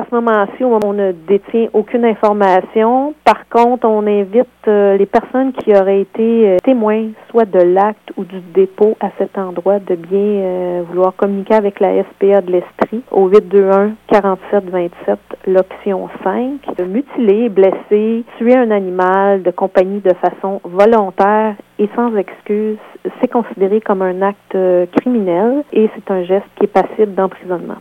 À ce moment-ci, on ne détient aucune information. Par contre, on invite euh, les personnes qui auraient été euh, témoins, soit de l'acte ou du dépôt à cet endroit, de bien euh, vouloir communiquer avec la SPA de l'Estrie au 821 47 27, l'option 5. Mutiler, blesser, tuer un animal de compagnie de façon volontaire et sans excuse, c'est considéré comme un acte euh, criminel et c'est un geste qui est passible d'emprisonnement.